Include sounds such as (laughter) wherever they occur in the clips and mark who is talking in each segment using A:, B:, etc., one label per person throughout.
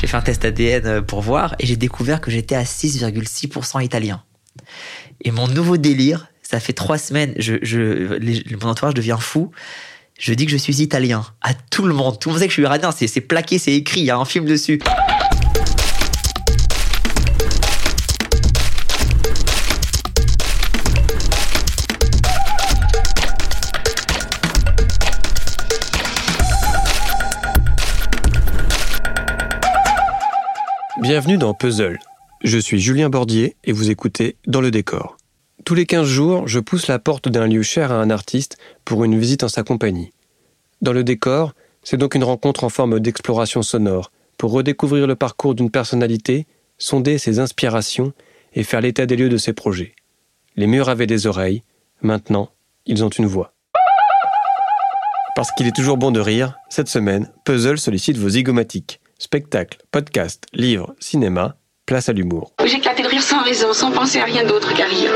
A: J'ai fait un test ADN euh, pour voir et j'ai découvert que j'étais à 6,6% italien. Et mon nouveau délire, ça fait trois semaines, je, je, mon entourage devient fou. Je dis que je suis italien à tout le monde. Tout le monde sait que je suis iranien. C'est plaqué, c'est écrit, il y a un film dessus.
B: Bienvenue dans Puzzle. Je suis Julien Bordier et vous écoutez Dans le décor. Tous les 15 jours, je pousse la porte d'un lieu cher à un artiste pour une visite en sa compagnie. Dans le décor, c'est donc une rencontre en forme d'exploration sonore pour redécouvrir le parcours d'une personnalité, sonder ses inspirations et faire l'état des lieux de ses projets. Les murs avaient des oreilles, maintenant, ils ont une voix. Parce qu'il est toujours bon de rire, cette semaine, Puzzle sollicite vos zygomatiques. Spectacle, podcast, livre, cinéma, place à l'humour.
C: J'éclatais de rire sans raison, sans penser à rien d'autre qu'à rire.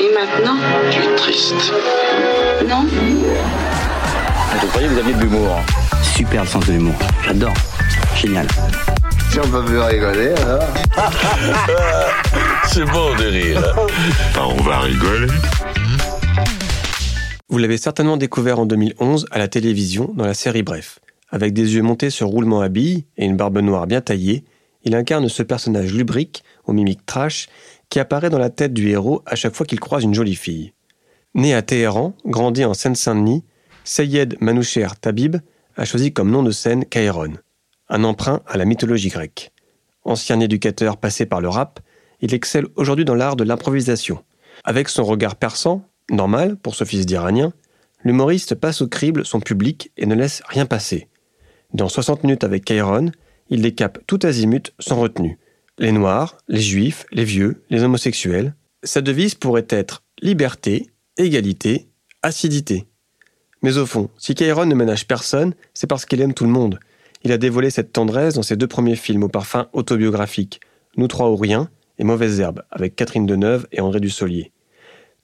C: Et maintenant
D: Tu es triste.
C: Non
E: Je croyais que vous aviez de l'humour.
F: Super le sens de l'humour. J'adore. Génial.
G: Si on peut plus rigoler, alors. (laughs)
D: C'est bon de rire.
H: Enfin, on va rigoler.
B: Vous l'avez certainement découvert en 2011 à la télévision dans la série Bref. Avec des yeux montés sur roulement à billes et une barbe noire bien taillée, il incarne ce personnage lubrique, aux mimiques trash, qui apparaît dans la tête du héros à chaque fois qu'il croise une jolie fille. Né à Téhéran, grandi en Seine-Saint-Denis, Sayed Manoucher Tabib a choisi comme nom de scène Kairon, un emprunt à la mythologie grecque. Ancien éducateur passé par le rap, il excelle aujourd'hui dans l'art de l'improvisation. Avec son regard perçant, normal pour ce fils d'Iranien, l'humoriste passe au crible son public et ne laisse rien passer. Dans 60 minutes avec Kairon, il décape tout azimut sans retenue. Les noirs, les juifs, les vieux, les homosexuels. Sa devise pourrait être liberté, égalité, acidité. Mais au fond, si Kairon ne ménage personne, c'est parce qu'il aime tout le monde. Il a dévoilé cette tendresse dans ses deux premiers films au parfum autobiographique, Nous trois ou rien et Mauvaises herbes, avec Catherine Deneuve et André Dussolier.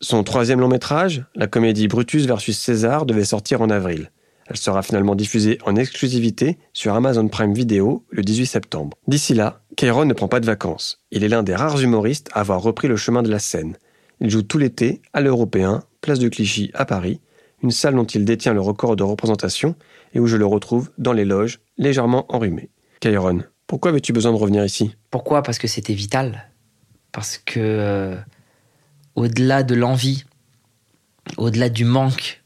B: Son troisième long métrage, la comédie Brutus versus César, devait sortir en avril. Elle sera finalement diffusée en exclusivité sur Amazon Prime Video le 18 septembre. D'ici là, Kairon ne prend pas de vacances. Il est l'un des rares humoristes à avoir repris le chemin de la scène. Il joue tout l'été à l'Européen, place de Clichy à Paris, une salle dont il détient le record de représentation et où je le retrouve dans les loges, légèrement enrhumé. Kairon, pourquoi avais-tu besoin de revenir ici?
A: Pourquoi? Parce que c'était vital. Parce que, euh, au-delà de l'envie, au-delà du manque,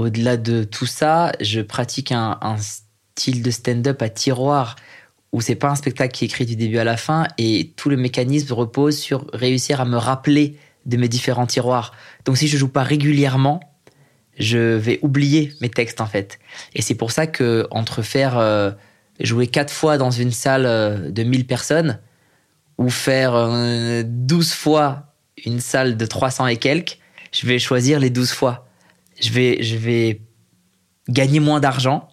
A: au-delà de tout ça, je pratique un, style de stand-up à tiroir où c'est pas un spectacle qui est écrit du début à la fin et tout le mécanisme repose sur réussir à me rappeler de mes différents tiroirs. Donc si je joue pas régulièrement, je vais oublier mes textes en fait. Et c'est pour ça que entre faire euh, jouer quatre fois dans une salle euh, de 1000 personnes ou faire 12 euh, fois une salle de 300 et quelques, je vais choisir les 12 fois je vais, je vais gagner moins d'argent,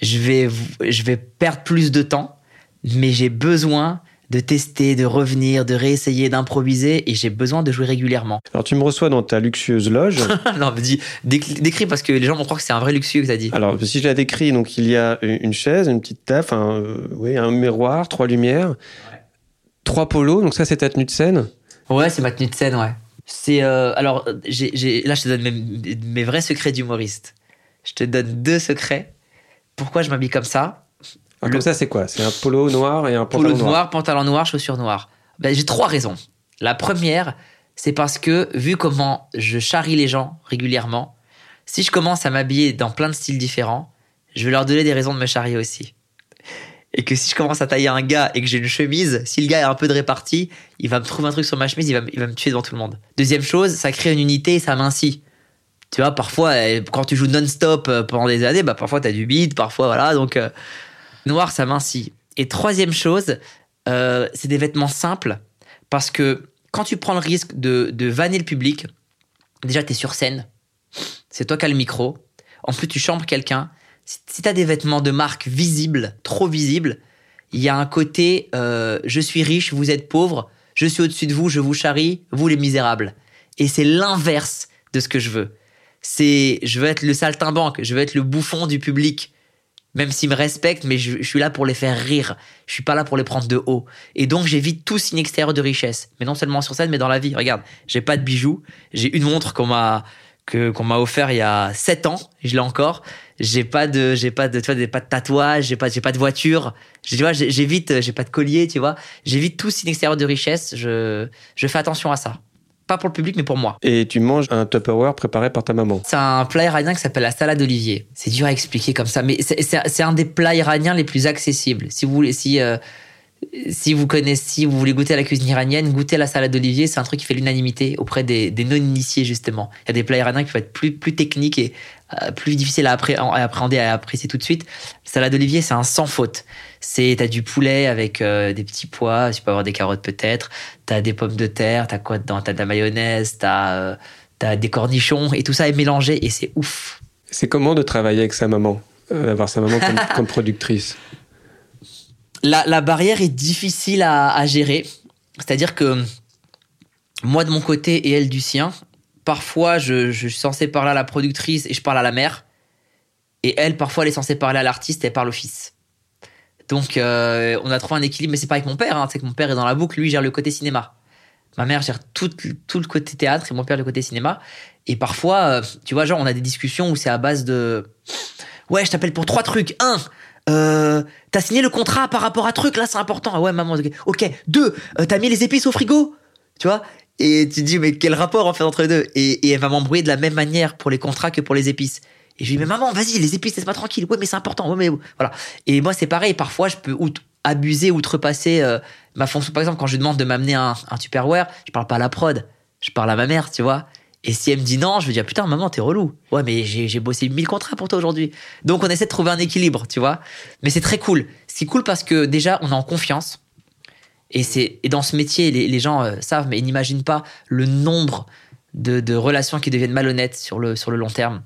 A: je vais, je vais perdre plus de temps, mais j'ai besoin de tester, de revenir, de réessayer, d'improviser, et j'ai besoin de jouer régulièrement.
B: Alors tu me reçois dans ta luxueuse loge. (laughs)
A: non, dis, décris parce que les gens vont croire que c'est un vrai luxueux que as dit.
B: Alors si je la décris, donc il y a une chaise, une petite table, un, euh, oui, un miroir, trois lumières, trois polos, donc ça c'est ta tenue de scène?
A: Ouais, c'est ma tenue de scène, ouais. C'est euh, alors j'ai, là je te donne mes, vrais secrets d'humoriste. Je te donne deux secrets. Pourquoi je m'habille comme ça?
B: Ah, Comme ça c'est quoi? C'est un polo noir et un pantalon
A: polo noir, pantalon noir, chaussures noires. Ben, j'ai trois raisons. La première, c'est parce que vu comment je charrie les gens régulièrement, si je commence à m'habiller dans plein de styles différents, je vais leur donner des raisons de me charrier aussi et que si je commence à tailler un gars et que j'ai une chemise, si le gars est un peu de répartie, il va me trouver un truc sur ma chemise, il va, il va me tuer devant tout le monde. Deuxième chose, ça crée une unité et ça mincit. Tu vois, parfois, euh, quand tu joues non-stop euh, pendant des années, bah parfois t'as du beat, parfois voilà, donc euh, noir ça mincit. Et troisième chose, c'est des vêtements simples parce que quand tu prends le risque de, de vanner le public, déjà t'es sur scène, c'est toi qui as le micro, en plus tu chambres quelqu'un, si tu as des vêtements de marque visibles, trop visibles, il y a un côté euh, je suis riche, vous êtes pauvre, je suis au-dessus de vous, je vous charrie, vous les misérables. Et c'est l'inverse de ce que je veux. C'est je veux être le saltimbanque, je veux être le bouffon du public. Même s'ils me respectent, mais je, je suis là pour les faire rire. Je suis pas là pour les prendre de haut. Et donc, j'évite tout signe extérieur de richesse. Mais non seulement sur scène, mais dans la vie. Regarde, j'ai pas de bijoux. J'ai une montre qu'on m'a, que, qu'on m'a offert il y a 7 ans. Je l'ai encore. J'ai pas de, j'ai pas de, tu vois, j'ai pas de tatouage, j'ai pas, j'ai pas de voiture. J'ai- Tu vois, j'évite, j'ai pas de collier, tu vois. J'évite tout signe extérieur de richesse. Je, je fais attention à ça. Pas pour le public, mais pour moi.
B: Et tu manges un Tupperware préparé par ta maman.
A: C'est un plat iranien qui s'appelle la salade d'olivier. C'est dur à expliquer comme ça, mais c'est un des plats iraniens les plus accessibles. Si vous voulez, si euh, si vous connaissez, si vous voulez goûter à la cuisine iranienne, goûtez à la salade d'olivier. C'est un truc qui fait l'unanimité auprès des, non-initiés justement. Il y a des plats iraniens qui peuvent être plus techniques et euh, plus difficiles à, appré- à appréhender, à apprécier tout de suite. Salade d'olivier, c'est un sans faute. C'est t'as du poulet avec euh, des petits pois, tu peux avoir des carottes peut-être. T'as des pommes de terre, t'as quoi dedans? T'as de la mayonnaise, t'as euh, t'as des cornichons et tout ça est mélangé et c'est ouf.
B: C'est comment de travailler avec sa maman D'avoir sa maman comme productrice?
A: La, barrière est difficile à, gérer. C'est-à-dire que moi de mon côté et elle du sien, parfois je, suis censé parler à la productrice et je parle à la mère. Et elle, parfois, elle est censée parler à l'artiste et elle parle au fils. Donc, euh, on a trouvé un équilibre, mais c'est pas avec mon père. Hein, c'est que mon père est dans la boucle, lui gère le côté cinéma. Ma mère gère tout, tout le côté théâtre et mon père le côté cinéma. Et parfois, euh, tu vois, genre, on a des discussions où c'est à base de Ouais, je t'appelle pour trois trucs. Un, euh, t'as signé le contrat par rapport à truc, là, c'est important. Ah ouais, maman, ok. Deux, euh, t'as mis les épices au frigo. Tu vois? Et tu te dis, mais quel rapport en fait entre les deux? Et, et elle va m'embrouiller de la même manière pour les contrats que pour les épices. Et je lui dis, mais maman, vas-y, les épices, laisse-moi tranquille. Ouais, mais c'est important. Ouais, mais voilà. Et moi, c'est pareil. Parfois, je peux abuser, outrepasser euh, ma fonction. Par exemple, quand je demande de m'amener un, un Tupperware, je parle pas à la prod. Je parle à ma mère, tu vois? Et si elle me dit non, je vais dire putain, maman, t'es relou. Ouais, mais j'ai bossé 1000 contrats pour toi aujourd'hui. Donc, on essaie de trouver un équilibre, tu vois. Mais c'est très cool. C'est cool parce que déjà, on est en confiance. Et, c'est, dans ce métier, les, gens euh, savent, mais ils n'imaginent pas le nombre de, relations qui deviennent malhonnêtes sur le, sur le long terme.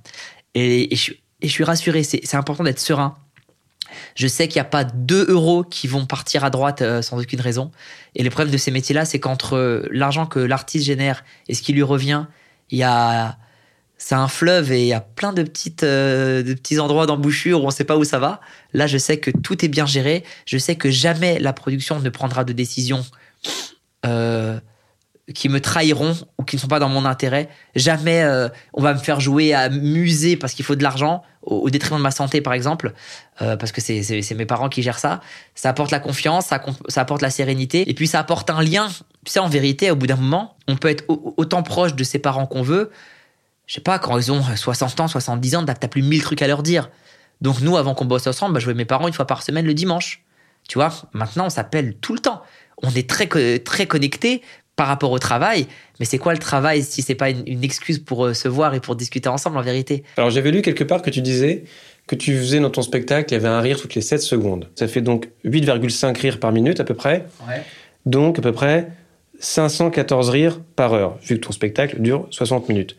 A: Et, je, suis- rassuré, c'est, important d'être serein. Je sais qu'il n'y a pas deux euros qui vont partir à droite euh, sans aucune raison. Et le problème de ces métiers-là, c'est qu'entre euh, l'argent que l'artiste génère et ce qui lui revient, il y a c'est un fleuve et il y a plein de petites euh, de petits endroits d'embouchure où on ne sait pas où ça va. Là, je sais que tout est bien géré. Je sais que jamais la production ne prendra de décisions euh, qui me trahiront ou qui ne sont pas dans mon intérêt. Jamais euh, on va me faire jouer à musée parce qu'il faut de l'argent au, détriment de ma santé, par exemple, euh, parce que c'est mes parents qui gèrent ça. Ça apporte la confiance, ça, apporte la sérénité, et puis ça apporte un lien. Tu sais, en vérité, au bout d'un moment, on peut être au- autant proche de ses parents qu'on veut. Je sais pas, quand ils ont 60 ans, 70 ans, t'as plus mille trucs à leur dire. Donc nous, avant qu'on bosse ensemble, bah, je voyais mes parents une fois par semaine le dimanche. Tu vois, maintenant, on s'appelle tout le temps. On est très, très connectés par rapport au travail. Mais c'est quoi le travail si c'est pas une, une excuse pour euh, se voir et pour discuter ensemble en vérité?
B: Alors j'avais lu quelque part que tu disais que tu faisais dans ton spectacle, il y avait un rire toutes les 7 secondes. Ça fait donc 8,5 rires par minute à peu près. Donc à peu près 514 rires par heure, vu que ton spectacle dure 60 minutes.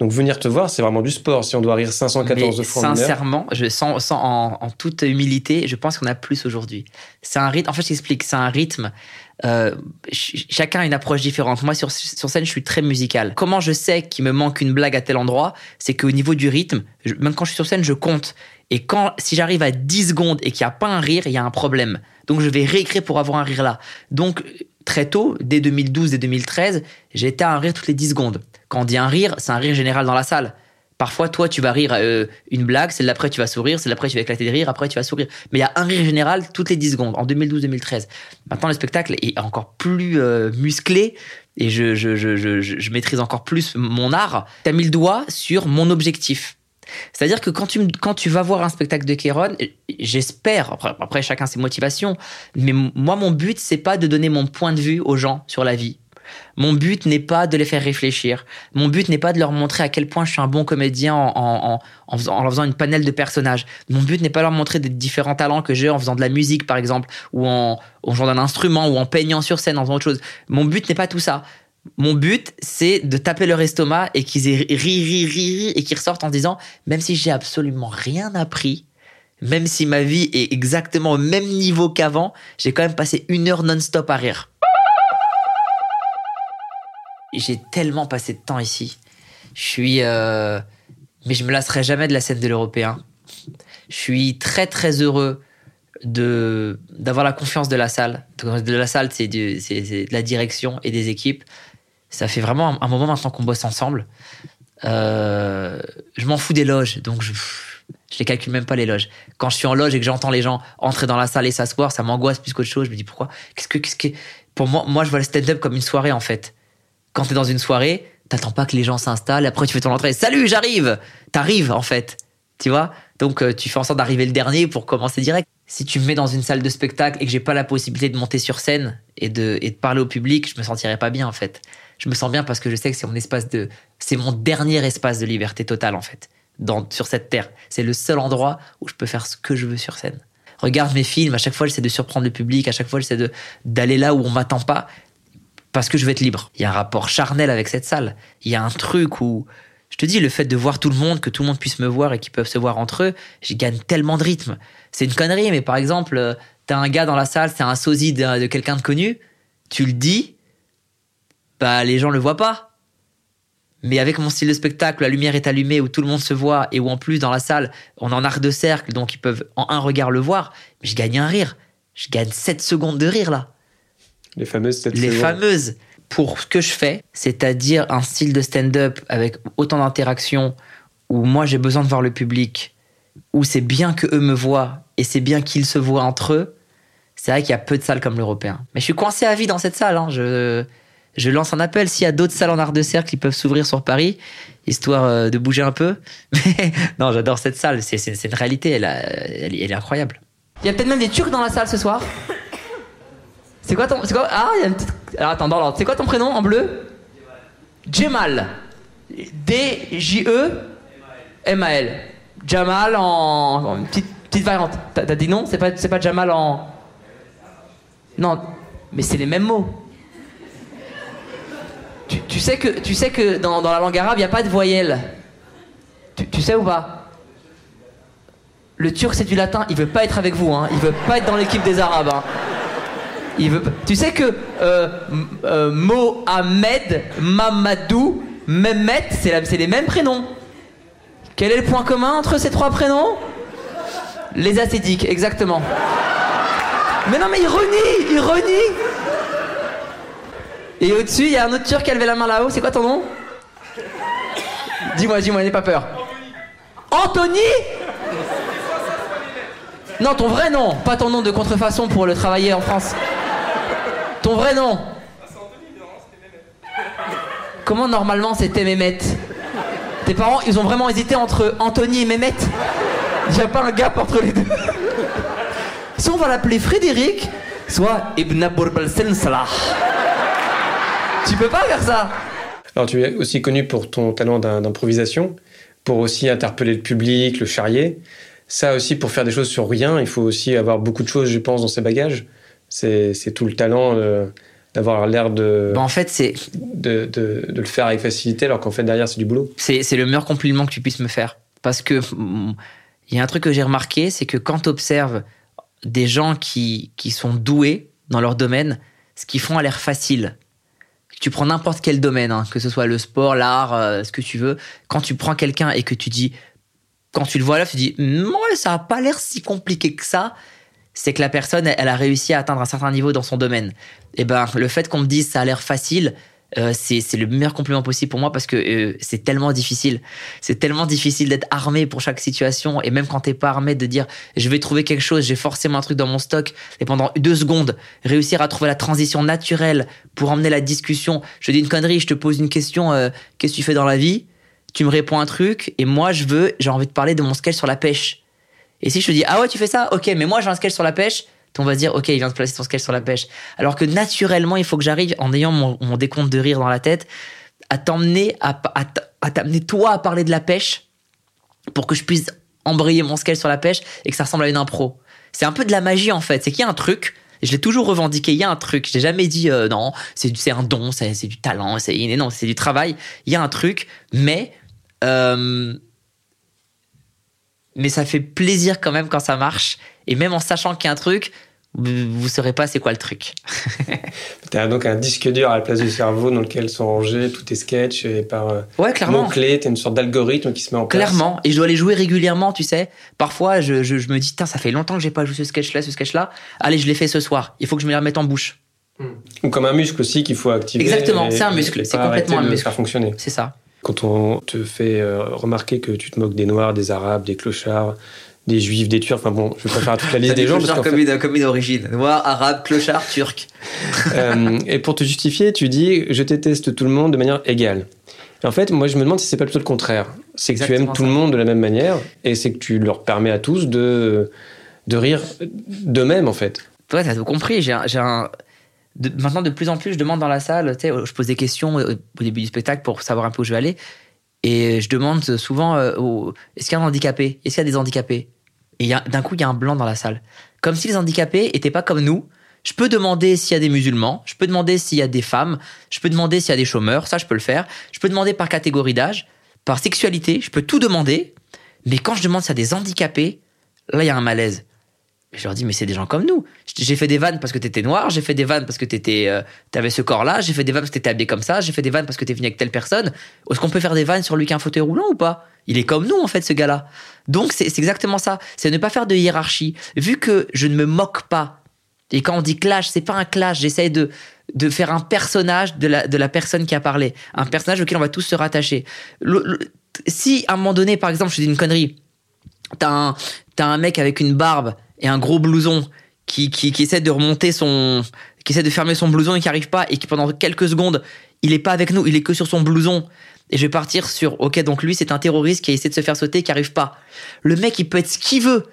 B: Donc venir te voir, c'est vraiment du sport. Si on doit rire 514
A: Mais
B: fois
A: sincèrement, je sens, sens en, en toute humilité, je pense qu'on a plus aujourd'hui. C'est un rythme. En fait, je t'explique. C'est un rythme. euh, ch- chacun a une approche différente. Moi, sur, sur scène, je suis très musical. Comment je sais qu'il me manque une blague à tel endroit? C'est qu'au niveau du rythme, je- même quand je suis sur scène, je compte. Et quand, si j'arrive à 10 secondes et qu'il n'y a pas un rire, il y a un problème. Donc, je vais réécrire pour avoir un rire là. Donc, très tôt, dès 2012 et 2013, j'étais à un rire toutes les 10 secondes. Quand on dit un rire, c'est un rire général dans la salle. Parfois, toi, tu vas rire euh, une blague, celle d'après, tu vas sourire, celle d'après, tu vas éclater de rire, après, tu vas sourire. Mais il y a un rire général toutes les 10 secondes, en 2012-2013. Maintenant, le spectacle est encore plus euh, musclé et je, je, je, je, maîtrise encore plus mon art. Tu as mis le doigt sur mon objectif. C'est-à-dire que quand tu, quand tu vas voir un spectacle de Kéron, j'espère, après, après chacun ses motivations, mais moi, mon but, c'est pas de donner mon point de vue aux gens sur la vie. Mon but n'est pas de les faire réfléchir. Mon but n'est pas de leur montrer à quel point je suis un bon comédien en, en, en, faisant, leur faisant une panel de personnages. Mon but n'est pas de leur montrer des différents talents que j'ai en faisant de la musique, par exemple, ou en, en jouant d'un instrument, ou en peignant sur scène, en faisant autre chose. Mon but n'est pas tout ça. Mon but, c'est de taper leur estomac et qu'ils aient ri, ri, ri, ri, et qu'ils ressortent en disant, même si j'ai absolument rien appris, même si ma vie est exactement au même niveau qu'avant, j'ai quand même passé une heure non-stop à rire. J'ai tellement passé de temps ici. Je suis. euh, Mais je me lasserai jamais de la scène de l'européen. Je suis très très heureux de d'avoir la confiance de la salle. De la salle, c'est de, de la direction et des équipes. Ça fait vraiment un, un moment maintenant qu'on bosse ensemble. Euh, je m'en fous des loges, donc je, je les calcule même pas les loges. Quand je suis en loge et que j'entends les gens entrer dans la salle et s'asseoir, ça m'angoisse plus qu'autre chose. Je me dis pourquoi? Qu'est-ce que, qu'est-ce que Pour moi, moi, je vois le stand-up comme une soirée en fait. Quand t'es dans une soirée, t'attends pas que les gens s'installent. Après, tu fais ton entrée. Salut, j'arrive. T'arrives en fait. Tu vois? Donc, euh, tu fais en sorte d'arriver le dernier pour commencer direct. Si tu me mets dans une salle de spectacle et que j'ai pas la possibilité de monter sur scène et de, et de parler au public, je me sentirais pas bien en fait. Je me sens bien parce que je sais que c'est mon espace de, c'est mon dernier espace de liberté totale en fait, dans, sur cette terre. C'est le seul endroit où je peux faire ce que je veux sur scène. Regarde mes films, à chaque fois j'essaie de surprendre le public, à chaque fois j'essaie de, d'aller là où on m'attend pas parce que je veux être libre. Il y a un rapport charnel avec cette salle. Il y a un truc où, je te dis, le fait de voir tout le monde, que tout le monde puisse me voir et qu'ils peuvent se voir entre eux, j'y gagne tellement de rythme. C'est une connerie, mais par exemple, euh, t'as un gars dans la salle, c'est un sosie de, quelqu'un de connu, tu le dis, bah les gens le voient pas. Mais avec mon style de spectacle, la lumière est allumée, où tout le monde se voit, et où en plus dans la salle, on en arc de cercle, donc ils peuvent en un regard le voir, je gagne un rire. Je gagne 7 secondes de rire là
B: Les fameuses
A: les
B: secondes.
A: fameuses pour ce que je fais, c'est-à-dire un style de stand-up avec autant d'interactions où moi j'ai besoin de voir le public, où c'est bien que eux me voient et c'est bien qu'ils se voient entre eux. C'est vrai qu'il y a peu de salles comme l'européen. Mais je suis coincé à vie dans cette salle. hein. Je, je lance un appel. S'il y a d'autres salles en art de cercle qui peuvent s'ouvrir sur Paris, histoire euh, de bouger un peu. (laughs) Mais non, j'adore cette salle. C'est une réalité. Elle, a- elle, est- elle est incroyable. Il y a peut-être même des Turcs dans la salle ce soir. C'est quoi ton. Ah. Alors attends, dans. C'est quoi ton prénom en bleu? Jemal. D-J-E-M-A-L. Jamal en. une petite, variante. T'as dit non? C'est pas, c'est pas Jamal en. Non, mais c'est les mêmes mots. Tu, sais que, tu sais que dans, la langue arabe, il n'y a pas de voyelle. Tu, tu sais ou pas? Le turc, c'est du latin. Il veut pas être avec vous. Hein. Il veut pas être dans l'équipe des arabes. hein. Tu sais que euh, euh, Mohamed, Mamadou, Mehmet, c'est les mêmes prénoms. Quel est le point commun entre ces trois prénoms? Les ascétiques, exactement. Mais non, mais il renie, il renie. Et au-dessus, il y a un autre turc qui a levé la main là-haut. C'est quoi ton nom? Dis-moi, dis-moi, n'aie pas peur. Anthony? Non, ton vrai nom, pas ton nom de contrefaçon pour le travailler en France. Ton vrai nom (laughs) Comment normalement c'était Mehmet Tes parents, ils ont vraiment hésité entre Anthony et Mehmet Il n'y a pas un gap entre les deux Soit on va l'appeler Frédéric, soit Ibn Salah. Tu peux pas faire ça
B: Alors, tu es aussi connu pour ton talent d'im- d'improvisation, pour aussi interpeller le public, le charrier. Ça aussi, pour faire des choses sur rien, il faut aussi avoir beaucoup de choses, je pense, dans ses bagages. C'est tout le talent euh, d'avoir l'air de,
A: Bah, En fait, c'est
B: de, de- de le faire avec facilité, alors qu'en fait, derrière, c'est du boulot.
A: c'est le meilleur compliment que tu puisses me faire. Parce que mm, il y a un truc que j'ai remarqué, c'est que quand tu observes des gens qui, qui sont doués dans leur domaine, ce qu'ils font a l'air facile. Tu prends n'importe quel domaine, hein, que ce soit le sport, l'art, euh, ce que tu veux. Quand tu prends quelqu'un et que tu dis, quand tu le vois là, tu dis, Mm, ouais, ça a pas l'air si compliqué que ça. C'est que la personne, elle, a réussi à atteindre un certain niveau dans son domaine. Et ben, le fait qu'on me dise ça a l'air facile, euh, c'est c'est le meilleur compliment possible pour moi parce que euh, c'est tellement difficile. C'est tellement difficile d'être armé pour chaque situation et même quand t'es pas armé de dire je vais trouver quelque chose, j'ai forcément un truc dans mon stock et pendant deux secondes réussir à trouver la transition naturelle pour emmener la discussion. Je dis une connerie, je te pose une question, euh, qu'est-ce que tu fais dans la vie? Tu me réponds un truc et moi je veux, j'ai envie de parler de mon sketch sur la pêche. Et si je te dis ah ouais tu fais ça, ok mais moi j'ai un sketch sur la pêche, on va dire ok il vient de placer son sketch sur la pêche. Alors que naturellement il faut que j'arrive en ayant mon, mon décompte de rire dans la tête à t'emmener à, à, à t'amener toi à parler de la pêche pour que je puisse embrayer mon sketch sur la pêche et que ça ressemble à une impro. C'est un peu de la magie en fait. C'est qu'il y a un truc. Je l'ai toujours revendiqué. Il y a un truc. J'ai jamais dit euh, non. C'est un don. C'est du talent. C'est non. C'est du travail. Il y a un truc. Mais euh, mais ça fait plaisir quand même quand ça marche. Et même en sachant qu'il y a un truc, vous, vous saurez pas c'est quoi le truc. (laughs)
B: Tu as donc un disque dur à la place du cerveau dans lequel sont rangés tous tes sketchs et par euh,
A: Ouais, clairement.
B: mots-clés, tu as une sorte d'algorithme qui se met en place.
A: Clairement, et je dois les jouer régulièrement, tu sais. Parfois, je, je, je me dis, ça fait longtemps que j'ai pas joué ce sketch-là, ce sketch-là. Allez, je l'ai fait ce soir. Il faut que je me les remette en bouche.
B: Ou comme un muscle aussi qu'il faut activer.
A: Exactement, c'est un muscle, c'est complètement un muscle.
B: faire fonctionner.
A: C'est ça.
B: Quand on te fait euh, remarquer que tu te moques des Noirs, des Arabes, des clochards, des Juifs, des Turcs, enfin bon, je vais pas faire toute la liste des gens. parce
A: comme,
B: fait-
A: une, comme une origine. Noir, arabe, clochard, turc. (laughs)
B: Euh, et pour te justifier, tu dis je déteste tout le monde de manière égale. Et en fait, moi, je me demande si c'est pas plutôt le contraire. C'est que tu aimes tout le monde de la même manière et c'est que tu leur permets à tous de, de rire d'eux-mêmes, en fait.
A: Ouais, t'as tout compris. J'ai un. j'ai un- maintenant, de plus en plus, je demande dans la salle, je pose des questions au au début du spectacle pour savoir un peu où je vais aller. Et je demande souvent euh, est-ce qu'il y a un handicapé? Est-ce qu'il y a des handicapés? Et d'un coup, il y a un blanc dans la salle. Comme si les handicapés étaient pas comme nous. Je peux demander s'il y a des musulmans, je peux demander s'il y a des femmes, je peux demander s'il y a des chômeurs, ça je peux le faire. Je peux demander par catégorie d'âge, par sexualité, je peux tout demander. Mais quand je demande s'il y a des handicapés, là il y a un malaise. Je leur dis, mais c'est des gens comme nous. J'ai fait des vannes parce que t'étais noir, j'ai fait des vannes parce que t'étais, euh, t'avais ce corps-là, j'ai fait des vannes parce que t'étais habillé comme ça, j'ai fait des vannes parce que t'es venu avec telle personne. Est-ce qu'on peut faire des vannes sur lui qui a un fauteuil roulant ou pas? Il est comme nous, en fait, ce gars-là. Donc, c'est exactement ça. C'est ne pas faire de hiérarchie. Vu que je ne me moque pas, et quand on dit clash, c'est pas un clash, j'essaie de, de faire un personnage de la, de la personne qui a parlé. Un personnage auquel on va tous se rattacher. Si, à un moment donné, par exemple, je dis une connerie, t'as un, t'as un mec avec une barbe et un gros blouson qui, qui, essaie de remonter son, qui essaie de fermer son blouson et qui arrive pas et qui pendant quelques secondes, il est pas avec nous, il est que sur son blouson. Et je vais partir sur, ok, donc lui, c'est un terroriste qui a essayé de se faire sauter et qui arrive pas. Le mec, il peut être ce qu'il veut.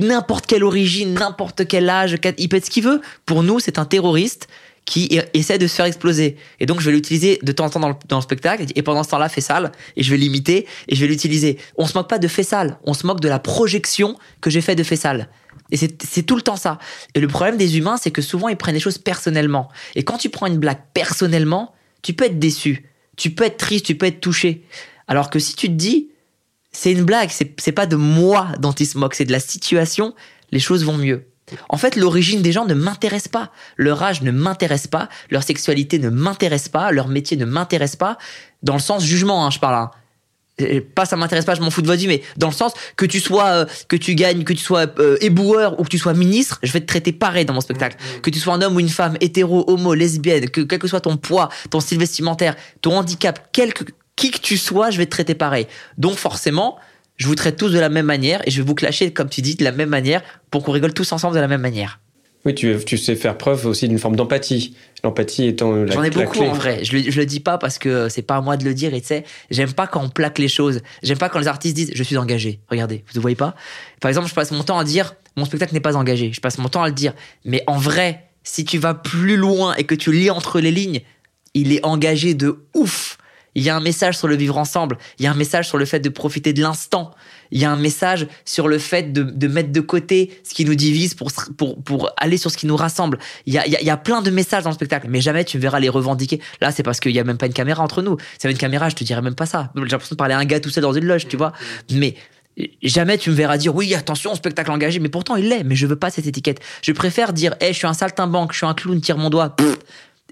A: N'importe quelle origine, n'importe quel âge, il peut être ce qu'il veut. Pour nous, c'est un terroriste qui e- essaie de se faire exploser. Et donc, je vais l'utiliser de temps en temps dans le, dans le spectacle. Et pendant ce temps-là, fait sale. Et je vais l'imiter et je vais l'utiliser. On se moque pas de fait sale. On se moque de la projection que j'ai fait de fait sale. Et c'est tout le temps ça. Et le problème des humains, c'est que souvent, ils prennent les choses personnellement. Et quand tu prends une blague personnellement, tu peux être déçu. Tu peux être triste, tu peux être touché. Alors que si tu te dis, c'est une blague, c'est c'est pas de moi dont ils se moquent, c'est de la situation, les choses vont mieux. En fait, l'origine des gens ne m'intéresse pas. Leur âge ne m'intéresse pas. Leur sexualité ne m'intéresse pas. Leur métier ne m'intéresse pas. Dans le sens jugement, hein, je parle. hein. Et Pas ça m'intéresse pas, je m'en fous de votre vie, mais dans le sens que tu sois, euh, que tu gagnes, que tu sois euh, éboueur ou que tu sois ministre, je vais te traiter pareil dans mon spectacle. Que tu sois un homme ou une femme, hétéro, homo, lesbienne, que quel que soit ton poids, ton style vestimentaire, ton handicap, quel que, qui que tu sois, je vais te traiter pareil. Donc forcément, je vous traite tous de la même manière et je vais vous clasher, comme tu dis, de la même manière pour qu'on rigole tous ensemble de la même manière.
B: Oui, tu, tu sais faire preuve aussi d'une forme d'empathie. L'empathie étant la,
A: J'en ai
B: la
A: beaucoup
B: clé.
A: en vrai. Je le, je le dis pas parce que c'est pas à moi de le dire. Et tu sais, j'aime pas quand on plaque les choses. J'aime pas quand les artistes disent je suis engagé. Regardez, vous ne voyez pas? Par exemple, je passe mon temps à dire mon spectacle n'est pas engagé. Je passe mon temps à le dire. Mais en vrai, si tu vas plus loin et que tu lis entre les lignes, il est engagé de ouf. Il y a un message sur le vivre ensemble. Il y a un message sur le fait de profiter de l'instant. Il y a un message sur le fait de, de mettre de côté ce qui nous divise pour, pour, pour aller sur ce qui nous rassemble. Il y a, il y a- plein de messages dans le spectacle, mais jamais tu verras les revendiquer. Là, c'est parce qu'il y a même pas une caméra entre nous. C'est une caméra, je te dirais même pas ça. J'ai l'impression de parler à un gars tout seul dans une loge, tu vois. Mais jamais tu me verras dire oui, attention, spectacle engagé. Mais pourtant, il l'est. Mais je veux pas cette étiquette. Je préfère dire, hé, je suis un saltimbanque, je suis un clown, tire mon doigt.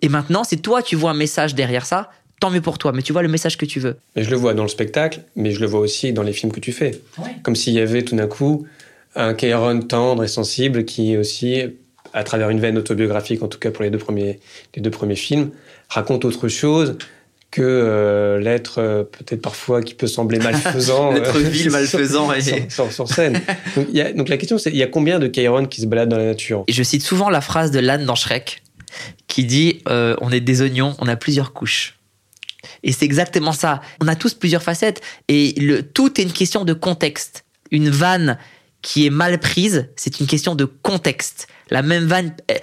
A: Et maintenant, si toi, tu vois un message derrière ça, tant mieux pour toi. Mais tu vois le message que tu veux.
B: Et je le vois dans le spectacle, mais je le vois aussi dans les films que tu fais.
A: Ouais.
B: Comme s'il y avait tout d'un coup un Kairon tendre et sensible qui aussi, à travers une veine autobiographique, en tout cas pour les deux premiers, les deux premiers films, raconte autre chose que euh, l'être euh, peut-être parfois qui peut sembler (laughs) malfaisant.
A: L'être
B: euh,
A: vil, malfaisant et-
B: sur, sur- sur scène. Donc, il y a- donc la question c'est, il y a combien de Kairon qui se baladent dans la nature?
A: Et je cite souvent la phrase de l'âne dans Shrek qui dit euh, On est des oignons, on a plusieurs couches. Et c'est exactement ça. On a tous plusieurs facettes et le, tout est une question de contexte. Une vanne qui est mal prise, c'est une question de contexte. La même vanne. eh,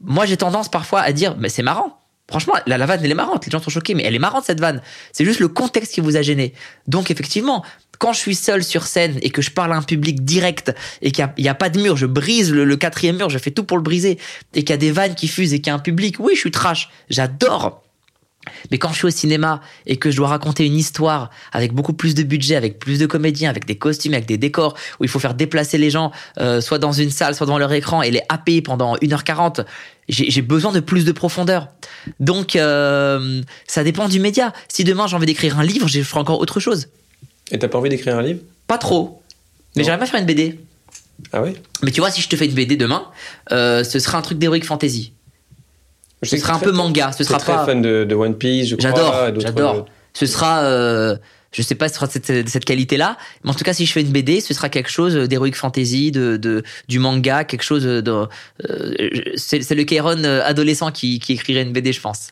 A: Moi, j'ai tendance parfois à dire Mais c'est marrant. Franchement, la, la vanne, elle est marrante. Les gens sont choqués, mais elle est marrante cette vanne. C'est juste le contexte qui vous a gêné. Donc, effectivement, quand je suis seul sur scène et que je parle à un public direct et qu'il n'y a, pas de mur, je brise le, le quatrième mur, je fais tout pour le briser et qu'il y a des vannes qui fusent et qu'il y a un public, oui, je suis trash. J'adore. Mais quand je suis au cinéma et que je dois raconter une histoire avec beaucoup plus de budget, avec plus de comédiens, avec des costumes, avec des décors, où il faut faire déplacer les gens, euh, soit dans une salle, soit devant leur écran, et les happer pendant 1h40, j'ai j'ai besoin de plus de profondeur. Donc, euh, ça dépend du média. Si demain j'ai envie d'écrire un livre, je ferai encore autre chose.
B: Et t'as pas envie d'écrire un livre?
A: Pas trop. Mais j'aimerais bien faire une BD.
B: Ah ouais
A: Mais tu vois, si je te fais une BD demain, euh, ce sera un truc d'heroic fantasy.
B: Je
A: Ce sera un peu manga, ce sera
B: très
A: pas-
B: fan de, de One Piece, je.
A: J'adore, j'adore. Ce sera, euh, je sais pas si ce sera de cette, qualité-là, mais en tout cas, si je fais une BD, ce sera quelque chose d'heroic fantasy, de, de du manga, quelque chose de. euh, c'est le Kairon euh, adolescent qui, qui écrirait une BD, je pense.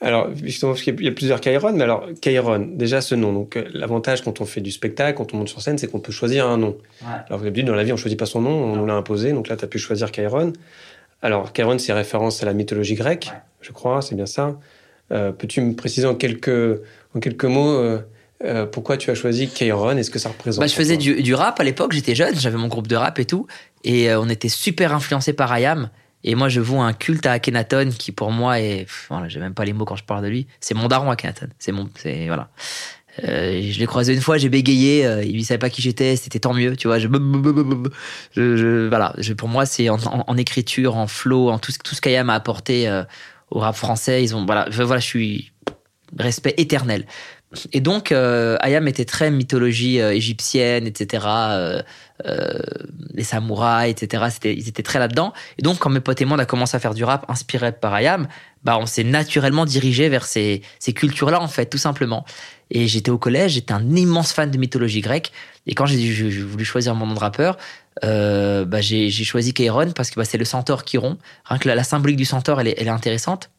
B: Alors, justement, parce qu'il y a plusieurs Kairon, mais alors, Kairon, déjà ce nom. Donc, euh, l'avantage quand on fait du spectacle, quand on monte sur scène, c'est qu'on peut choisir un nom. Alors, d'habitude, dans la vie, on choisit pas son nom, on nous l'a imposé. Donc là, tu as pu choisir Kairon. Alors, Kairon, c'est référence à la mythologie grecque, je crois, c'est bien ça. Euh, Peux-tu me préciser en quelques, en quelques mots euh, euh, pourquoi tu as choisi Kairon Est-ce que ça représente
A: Bah, je faisais du, du rap à l'époque, j'étais jeune, j'avais mon groupe de rap et tout, et on était super influencé par Ayam. Et moi, je voue un culte à Akhenaton qui, pour moi, est. Voilà, j'ai même pas les mots quand je parle de lui. C'est mon daron, Akhenaton. C'est mon. C'est. Voilà. Euh, je l'ai croisé une fois, j'ai bégayé, euh, il savait pas qui j'étais, c'était tant mieux, tu vois. Je, je, voilà, pour moi, c'est en, écriture, en flow, en tout, ce- qu'Ayam a apporté euh, au rap français. Ils ont, voilà, je- suis respect éternel. Et donc, Ayam était très mythologie égyptienne, etc. les samouraïs, etc. Ils étaient très là-dedans. Et donc, quand mes potes et moi, on a commencé à faire du rap inspiré par Ayam, bah, on s'est naturellement dirigé vers ces cultures-là, en fait, tout simplement. Et j'étais au collège, j'étais un immense fan de mythologie grecque. Et quand j'ai, voulu choisir mon nom de rappeur, euh, bah, j'ai, choisi Kairon parce que bah, c'est le centaure Chiron. Rien que la, symbolique du centaure, elle est, intéressante.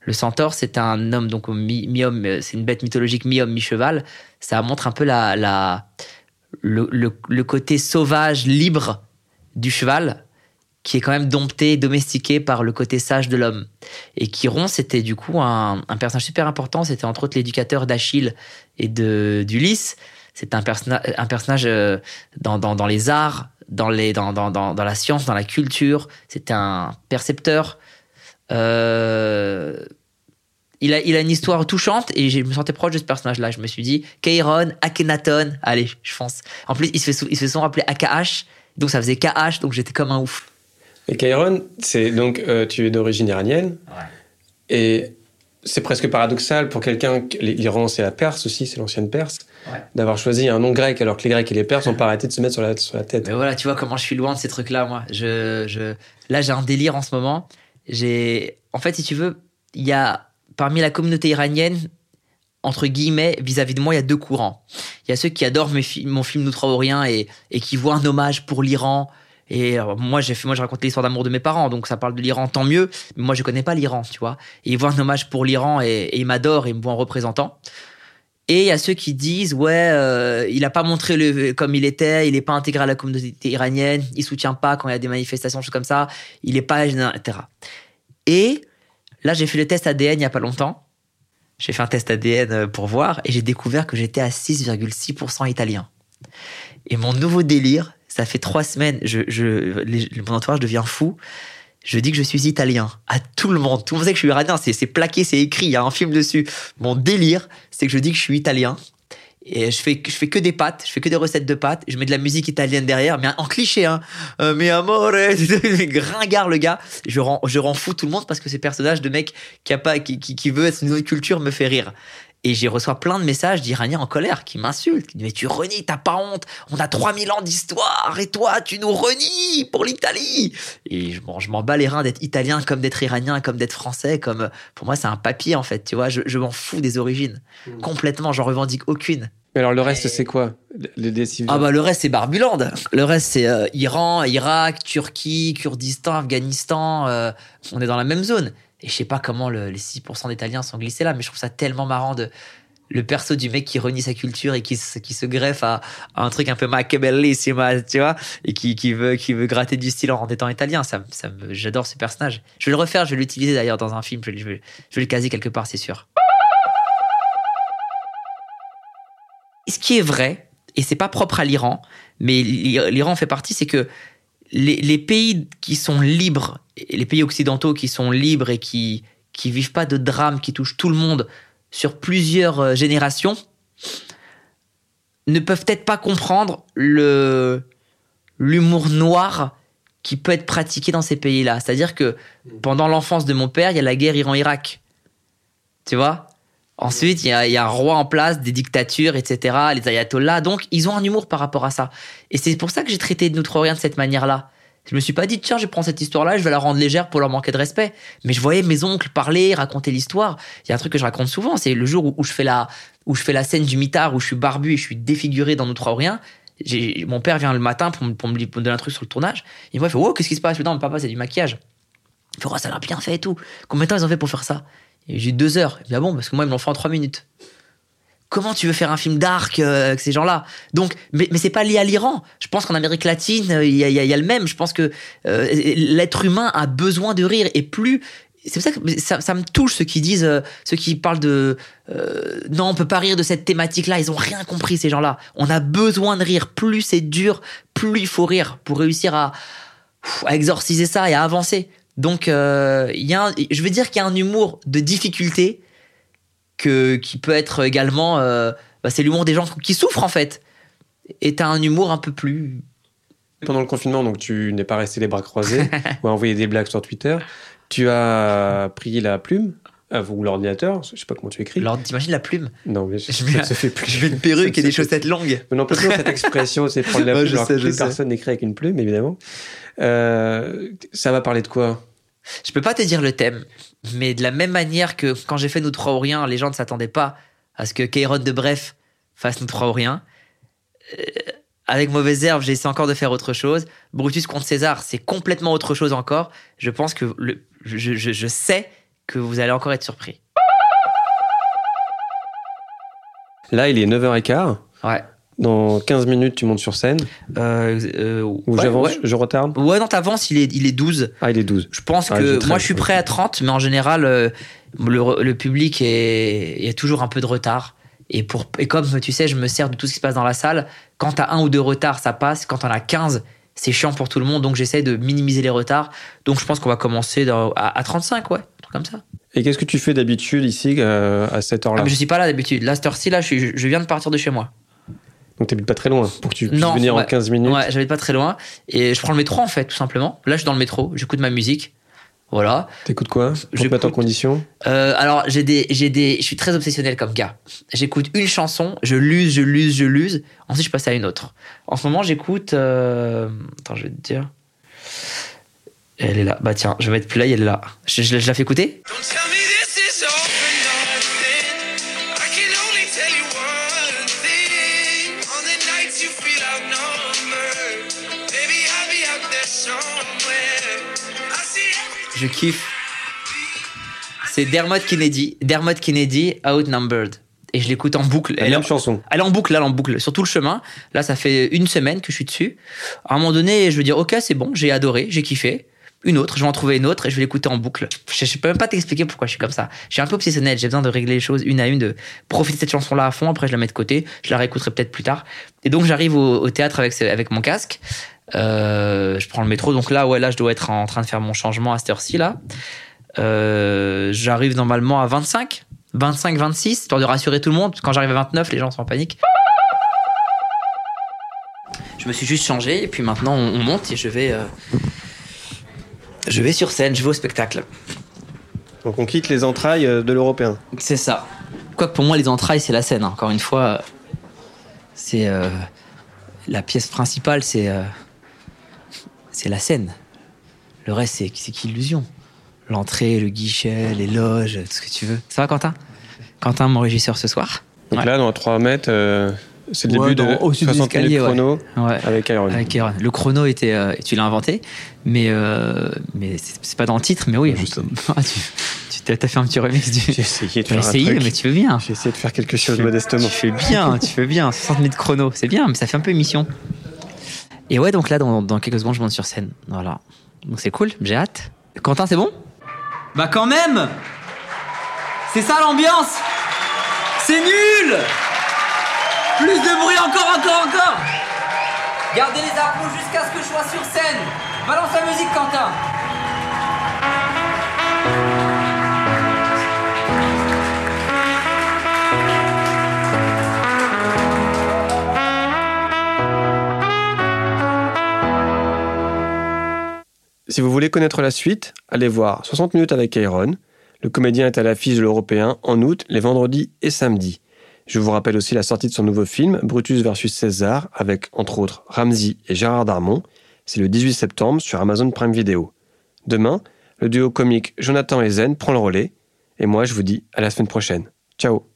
A: Le centaure, c'est un homme, donc mi- mi-homme, euh, c'est une bête mythologique mi-homme, mi-cheval. Ça montre un peu la, le côté sauvage, libre du cheval, qui est quand même dompté, domestiqué par le côté sage de l'homme. Et Chiron, c'était du coup un, un personnage super important. C'était entre autres l'éducateur d'Achille et d'Ulysse. C'était un, un personnage euh, dans, dans, les arts, dans, les, dans, dans, la science, dans la culture. C'était un percepteur. Euh, il a, il a une histoire touchante et je me sentais proche de ce personnage-là. Je me suis dit, Kairon, Akhenaton, allez, je fonce. En plus, il se fait, il se sont rappelés AKH, donc ça faisait KH, donc j'étais comme un ouf.
B: Et Kairon, c'est donc, euh, tu es d'origine iranienne. Et c'est presque paradoxal pour quelqu'un, que- l'Iran c'est la Perse aussi, c'est l'ancienne Perse,
A: Ouais.
B: d'avoir choisi un nom grec alors que les Grecs et les Perses n'ont pas arrêté de se mettre sur la, sur la tête.
A: Mais voilà, tu vois comment je suis loin de ces trucs-là, moi. Je, je... Là, j'ai un délire en ce moment. J'ai, en fait, si tu veux, il y a parmi la communauté iranienne, entre guillemets, vis-à-vis de moi, il y a deux courants. Il y a ceux qui adorent mes fi- mon film Noutre-Orient et, et qui voient un hommage pour l'Iran. Et alors, moi, moi, je raconte l'histoire d'amour de mes parents, donc ça parle de l'Iran, tant mieux. Mais moi, je connais pas l'Iran, tu vois. Et ils voient un hommage pour l'Iran et, et ils m'adorent ils me voient en représentant. Et il y a ceux qui disent ouais, euh, il a pas montré le comme il était, il est pas intégré à la communauté iranienne, il soutient pas quand il y a des manifestations, choses comme ça, il est pas, etc. Et là, j'ai fait le test ADN il y a pas longtemps. J'ai fait un test ADN euh, pour voir et j'ai découvert que j'étais à 6,6% italien. Et mon nouveau délire, ça fait trois semaines, je, je, les- mon entourage devient fou. Je dis que je suis italien à tout le monde. Tout le monde sait que je suis iranien. C'est, plaqué, c'est écrit. Il y a un film dessus. Mon délire, c'est que je dis que je suis italien. Et je fais, je fais que des pâtes. Je fais que des recettes de pâtes. Je mets de la musique italienne derrière, mais en cliché, hein. Euh, mais amore, (laughs) gringard le gars. Je rends, fou tout le monde parce que ce personnage de mec qui, qui, qui veut être une autre culture me fait rire. Et j'ai reçois plein de messages d'Iraniens en colère qui m'insultent, qui disent mais tu renies, t'as pas honte, on a 3000 ans d'histoire et toi tu nous renies pour l'Italie. Et je, bon, je m'en bats les reins d'être italien comme d'être iranien, comme d'être français, comme pour moi c'est un papier en fait, tu vois, je, je m'en fous des origines. Complètement, j'en revendique aucune.
B: Mais alors le reste, c'est quoi? Les décisions
A: Ah bah le reste c'est Barbuland. Le reste c'est euh, Iran, Irak, Turquie, Kurdistan, Afghanistan. euh, on est dans la même zone. Et je sais pas comment le- les 6% d'Italiens sont glissés là, mais je trouve ça tellement marrant de le perso du mec qui renie sa culture et qui se, qui se greffe à, un truc un peu machiavellissimo, tu vois, et qui, qui veut qui veut gratter du style en étant italien. Ça, ça j'adore ce personnage. Je vais le refaire, je vais l'utiliser d'ailleurs dans un film. Je vais, je vais, je vais le caser quelque part, c'est sûr. Ce qui est vrai, et c'est pas propre à l'Iran, mais l'I- l'Iran fait partie, c'est que les, pays qui sont libres, les pays occidentaux qui sont libres et qui, qui vivent pas de drame qui touche tout le monde sur plusieurs euh, générations ne peuvent peut-être pas comprendre le l'humour noir qui peut être pratiqué dans ces pays-là. C'est-à-dire que pendant l'enfance de mon père, il y a la guerre Iran-Irak. Tu vois? Ensuite, il y, a, un roi en place, des dictatures, etc., les ayatollahs. Donc, ils ont un humour par rapport à ça. Et c'est pour ça que j'ai traité de Notre-Orient de cette manière-là. Je me suis pas dit, tiens, je prends cette histoire-là, je vais la rendre légère pour leur manquer de respect. Mais je voyais mes oncles parler, raconter l'histoire. Il y a un truc que je raconte souvent, c'est le jour où, je fais la, où je fais la scène du mitard, où je suis barbu et je suis défiguré dans Notre-Orient. J'ai- Mon père vient le matin pour me, donner un truc sur le tournage. Il me fait, oh, qu'est-ce qui se passe? Je papa, c'est du maquillage. Il fait, oh, ça a l'air bien fait et tout. Combien de temps ils ont fait pour faire ça? J'ai deux heures. Il dit, ah bon, parce que moi, ils me l'ont fait en trois minutes. Comment tu veux faire un film dark euh, avec ces gens-là? Donc, mais, mais c'est pas lié à l'Iran. Je pense qu'en Amérique latine, euh, il y, y a- le même. Je pense que euh, l'être humain a besoin de rire et plus. C'est pour ça que ça, me touche ceux qui disent, ceux qui parlent de non, on peut pas rire de cette thématique-là. Ils ont rien compris ces gens-là. On a besoin de rire. Plus c'est dur, plus il faut rire pour réussir à exorciser ça et à avancer. Donc, euh, il y a, un- je veux dire qu'il y a un humour de difficulté que qui peut être également, euh, bah, c'est l'humour des gens qui souffrent en fait. Et t'as un humour un peu plus.
B: Pendant le confinement, donc tu n'es pas resté les bras croisés (laughs) ou à envoyer des blagues sur Twitter. Tu as pris la plume euh, ou l'ordinateur, je sais pas comment tu écris.
A: T'imagines la plume
B: Non, mais
A: Je
B: ça
A: mets-
B: ne se fait plus.
A: Je mets une perruque
B: Ça
A: et des chaussettes longues.
B: Mais non, toujours cette expression, c'est prendre la plume.
A: je
B: alors
A: sais,
B: que
A: je
B: plus
A: sais.
B: personne n'écrit avec une plume, évidemment. Euh, ça va parler de quoi?
A: Je peux pas te dire le thème, mais de la même manière que quand j'ai fait Nous trois ou rien, les gens ne s'attendaient pas à ce que Kairon de Bref fasse Nous trois ou rien. Euh, avec Mauvaise Herbe, j'ai essayé encore de faire autre chose. Brutus contre César, c'est complètement autre chose encore. Je pense que le, je, je, je sais que vous allez encore être surpris.
B: Là, il est 9h15.
A: Ouais.
B: Dans 15 minutes, tu montes sur scène.
A: Euh, euh,
B: Ou
A: ouais,
B: j'avance,
A: ouais.
B: je retarde
A: Ouais, non, t'avances, il est, il est 12.
B: Ah, il est 12.
A: Je pense
B: Ah,
A: que moi je suis prêt à 30, mais en général, euh, le, le public est, il y a toujours un peu de retard. Et, pour, et comme tu sais, je me sers de tout ce qui se passe dans la salle, quand t'as un ou deux retards, ça passe. Quand t'en as 15, c'est chiant pour tout le monde. Donc j'essaie de minimiser les retards. Donc je pense qu'on va commencer dans- à, à 35, ouais, comme ça.
B: Et qu'est-ce que tu fais d'habitude ici euh, à cette
A: Ah,
B: heure-là
A: mais je suis pas là d'habitude. Là, cette heure-ci, là, je, suis- je viens de partir de chez moi.
B: Donc t'habites pas très loin pour que tu puisses
A: Non,
B: venir en
A: ouais.
B: 15 minutes.
A: Ouais, j'habite pas très loin. Et je prends le métro, en fait, tout simplement. Là, je suis dans le métro, j'écoute ma musique. Voilà.
B: T'écoutes quoi? Pour te en condition?
A: Euh, alors j'ai des, j'ai des, je suis très obsessionnel comme gars. J'écoute une chanson, je l'use, je l'use, je l'use. Ensuite je passe à une autre. En ce moment j'écoute. euh, Attends, je vais te dire. Elle est là. Bah tiens, je vais mettre play. Elle est là. Je, je, je la fais écouter. Je kiffe. C'est Dermot Kennedy. Dermot Kennedy, Outnumbered. Et je l'écoute en boucle.
B: La
A: Elle est-
B: même chanson.
A: Elle est en boucle, là, elle est en boucle. Sur tout le chemin. Là, ça fait une semaine que je suis dessus. À un moment donné, je veux dire, ok, c'est bon, j'ai adoré, j'ai kiffé. Une autre, je vais en trouver une autre et je vais l'écouter en boucle. Je, je peux même pas t'expliquer pourquoi je suis comme ça. Je suis un peu obsessionnel, j'ai besoin de régler les choses une à une, de profiter de cette chanson-là à fond, après je la mets de côté, je la réécouterai peut-être plus tard. Et donc j'arrive au, théâtre avec, avec mon casque. Euh, je prends le métro, donc là, ouais, là, je dois être en train de faire mon changement à cette heure-ci, là. Euh, j'arrive normalement à 25, 25, 26, histoire de rassurer tout le monde. Quand j'arrive à 29, les gens sont en panique. Je me suis juste changé et puis maintenant on, on monte et je vais, euh, je vais sur scène, je vais au spectacle.
B: Donc on quitte les entrailles euh, de l'européen.
A: C'est ça. Quoique pour moi les entrailles c'est la scène. hein. Encore une fois, c'est euh, la pièce principale, c'est euh, c'est la scène. Le reste c'est c'est qu'illusion. L'entrée, le guichet, les loges, tout ce que tu veux. Ça va Quentin? Quentin, mon régisseur ce soir?
B: Donc
A: Ouais.
B: là, dans 3 mètres, euh, c'est le
A: Ouais,
B: début
A: dans-
B: de
A: au-dessus des
B: 60 minutes chrono
A: Ouais.
B: avec Iron.
A: Avec Aaron. Le chrono était, euh, tu l'as inventé, mais euh, mais c'est pas dans le titre, mais oui.
B: Justement. (laughs)
A: Ah, tu t'as fait un petit remix du.
B: J'ai essayé de
A: Tu as
B: faire un
A: essayé,
B: truc.
A: mais tu veux bien.
B: J'ai essayé de faire quelque chose
A: Tu-
B: modestement.
A: Tu fais bien, tu fais bien. 60 minutes chrono, c'est bien, mais ça fait un peu émission. Et ouais, donc là, dans, dans quelques secondes, je monte sur scène. Voilà. Donc c'est cool, j'ai hâte. Quentin, c'est bon? Bah quand même C'est ça l'ambiance C'est nul plus de bruit, encore, encore, encore Gardez les applaudissements jusqu'à ce que je sois sur scène. Balance la musique, Quentin.
B: Si vous voulez connaître la suite, allez voir 60 minutes avec Iron. Le comédien est à l'affiche de l'Européen en août, les vendredis et samedis. Je vous rappelle aussi la sortie de son nouveau film, Brutus versus César, avec entre autres Ramsey et Gérard Darmon. C'est le 18 septembre sur Amazon Prime Video. Demain, le duo comique Jonathan et Zen prend le relais. Et moi, je vous dis à la semaine prochaine. Ciao